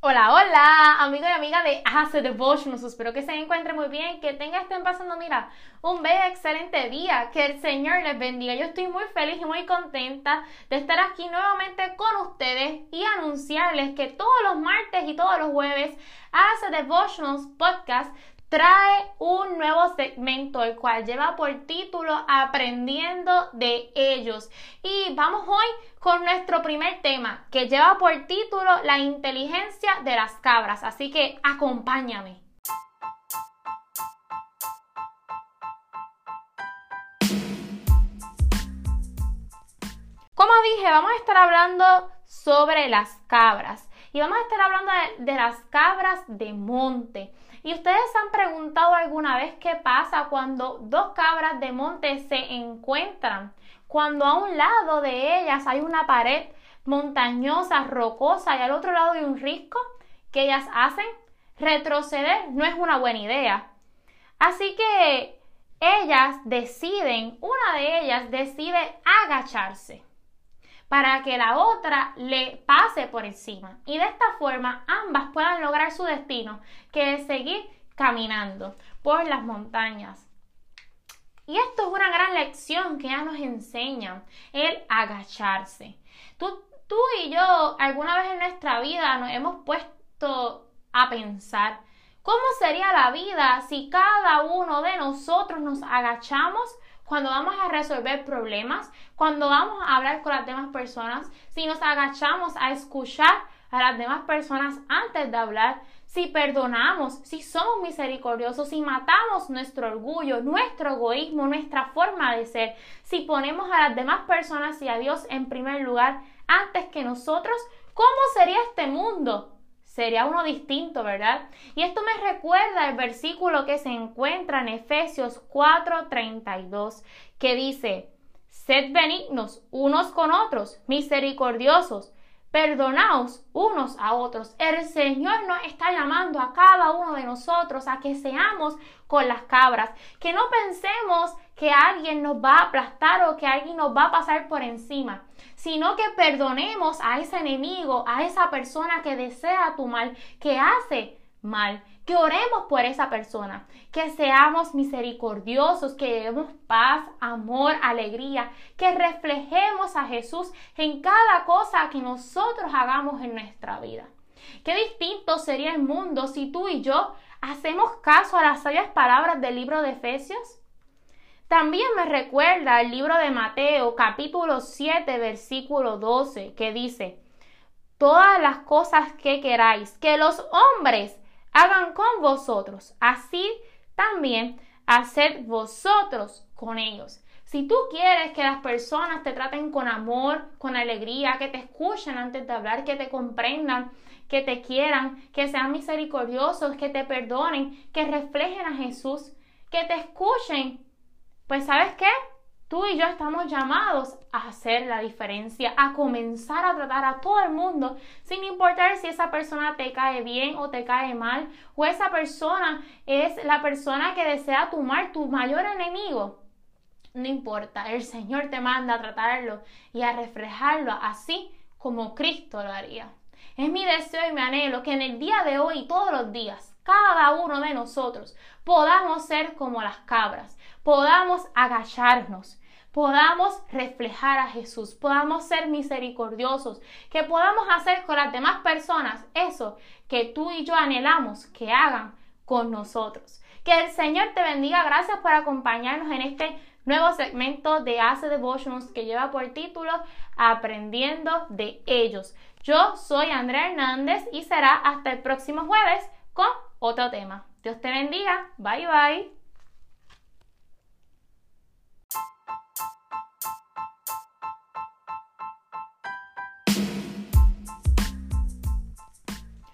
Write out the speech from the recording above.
Hola, hola, amigo y amiga de Hace Devotions. Espero que se encuentren muy bien, que tengan, estén pasando, mira, un bello, excelente día. Que el Señor les bendiga. Yo estoy muy feliz y muy contenta de estar aquí nuevamente con ustedes y anunciarles que todos los martes y todos los jueves Hace Devotions Podcast trae un nuevo segmento, el cual lleva por título Aprendiendo de ellos. Y vamos hoy con nuestro primer tema, que lleva por título La inteligencia de las cabras. Así que acompáñame. Como dije, vamos a estar hablando sobre las cabras. Y vamos a estar hablando de, de las cabras de monte. ¿Y ustedes se han preguntado alguna vez qué pasa cuando dos cabras de monte se encuentran? Cuando a un lado de ellas hay una pared montañosa, rocosa y al otro lado hay un risco, ¿qué ellas hacen? Retroceder no es una buena idea. Así que ellas deciden, una de ellas decide agacharse para que la otra le pase por encima. Y de esta forma ambas puedan lograr su destino, que es seguir caminando por las montañas. Y esto es una gran lección que ya nos enseña, el agacharse. Tú, tú y yo alguna vez en nuestra vida nos hemos puesto a pensar, ¿cómo sería la vida si cada uno de nosotros nos agachamos cuando vamos a resolver problemas, cuando vamos a hablar con las demás personas, si nos agachamos a escuchar a las demás personas antes de hablar, si perdonamos, si somos misericordiosos, si matamos nuestro orgullo, nuestro egoísmo, nuestra forma de ser, si ponemos a las demás personas y a Dios en primer lugar antes que nosotros, ¿cómo sería este mundo? Sería uno distinto, ¿verdad? Y esto me recuerda el versículo que se encuentra en Efesios 4:32, que dice, sed benignos unos con otros, misericordiosos, perdonaos unos a otros. El Señor nos está llamando a cada uno de nosotros a que seamos con las cabras, que no pensemos que alguien nos va a aplastar o que alguien nos va a pasar por encima, sino que perdonemos a ese enemigo, a esa persona que desea tu mal, que hace mal, que oremos por esa persona, que seamos misericordiosos, que llevemos paz, amor, alegría, que reflejemos a Jesús en cada cosa que nosotros hagamos en nuestra vida. Qué distinto sería el mundo si tú y yo hacemos caso a las sabias palabras del libro de Efesios también me recuerda el libro de Mateo capítulo 7 versículo 12 que dice, todas las cosas que queráis que los hombres hagan con vosotros, así también haced vosotros con ellos. Si tú quieres que las personas te traten con amor, con alegría, que te escuchen antes de hablar, que te comprendan, que te quieran, que sean misericordiosos, que te perdonen, que reflejen a Jesús, que te escuchen pues sabes qué? Tú y yo estamos llamados a hacer la diferencia, a comenzar a tratar a todo el mundo, sin importar si esa persona te cae bien o te cae mal, o esa persona es la persona que desea tu mal, tu mayor enemigo. No importa, el Señor te manda a tratarlo y a reflejarlo así como Cristo lo haría. Es mi deseo y mi anhelo que en el día de hoy todos los días, cada uno de nosotros podamos ser como las cabras, podamos agacharnos, podamos reflejar a Jesús, podamos ser misericordiosos, que podamos hacer con las demás personas eso que tú y yo anhelamos que hagan con nosotros. Que el Señor te bendiga. Gracias por acompañarnos en este nuevo segmento de Hace Devotions que lleva por título Aprendiendo de ellos. Yo soy Andrea Hernández y será hasta el próximo jueves con otro tema. Dios te bendiga. Bye bye.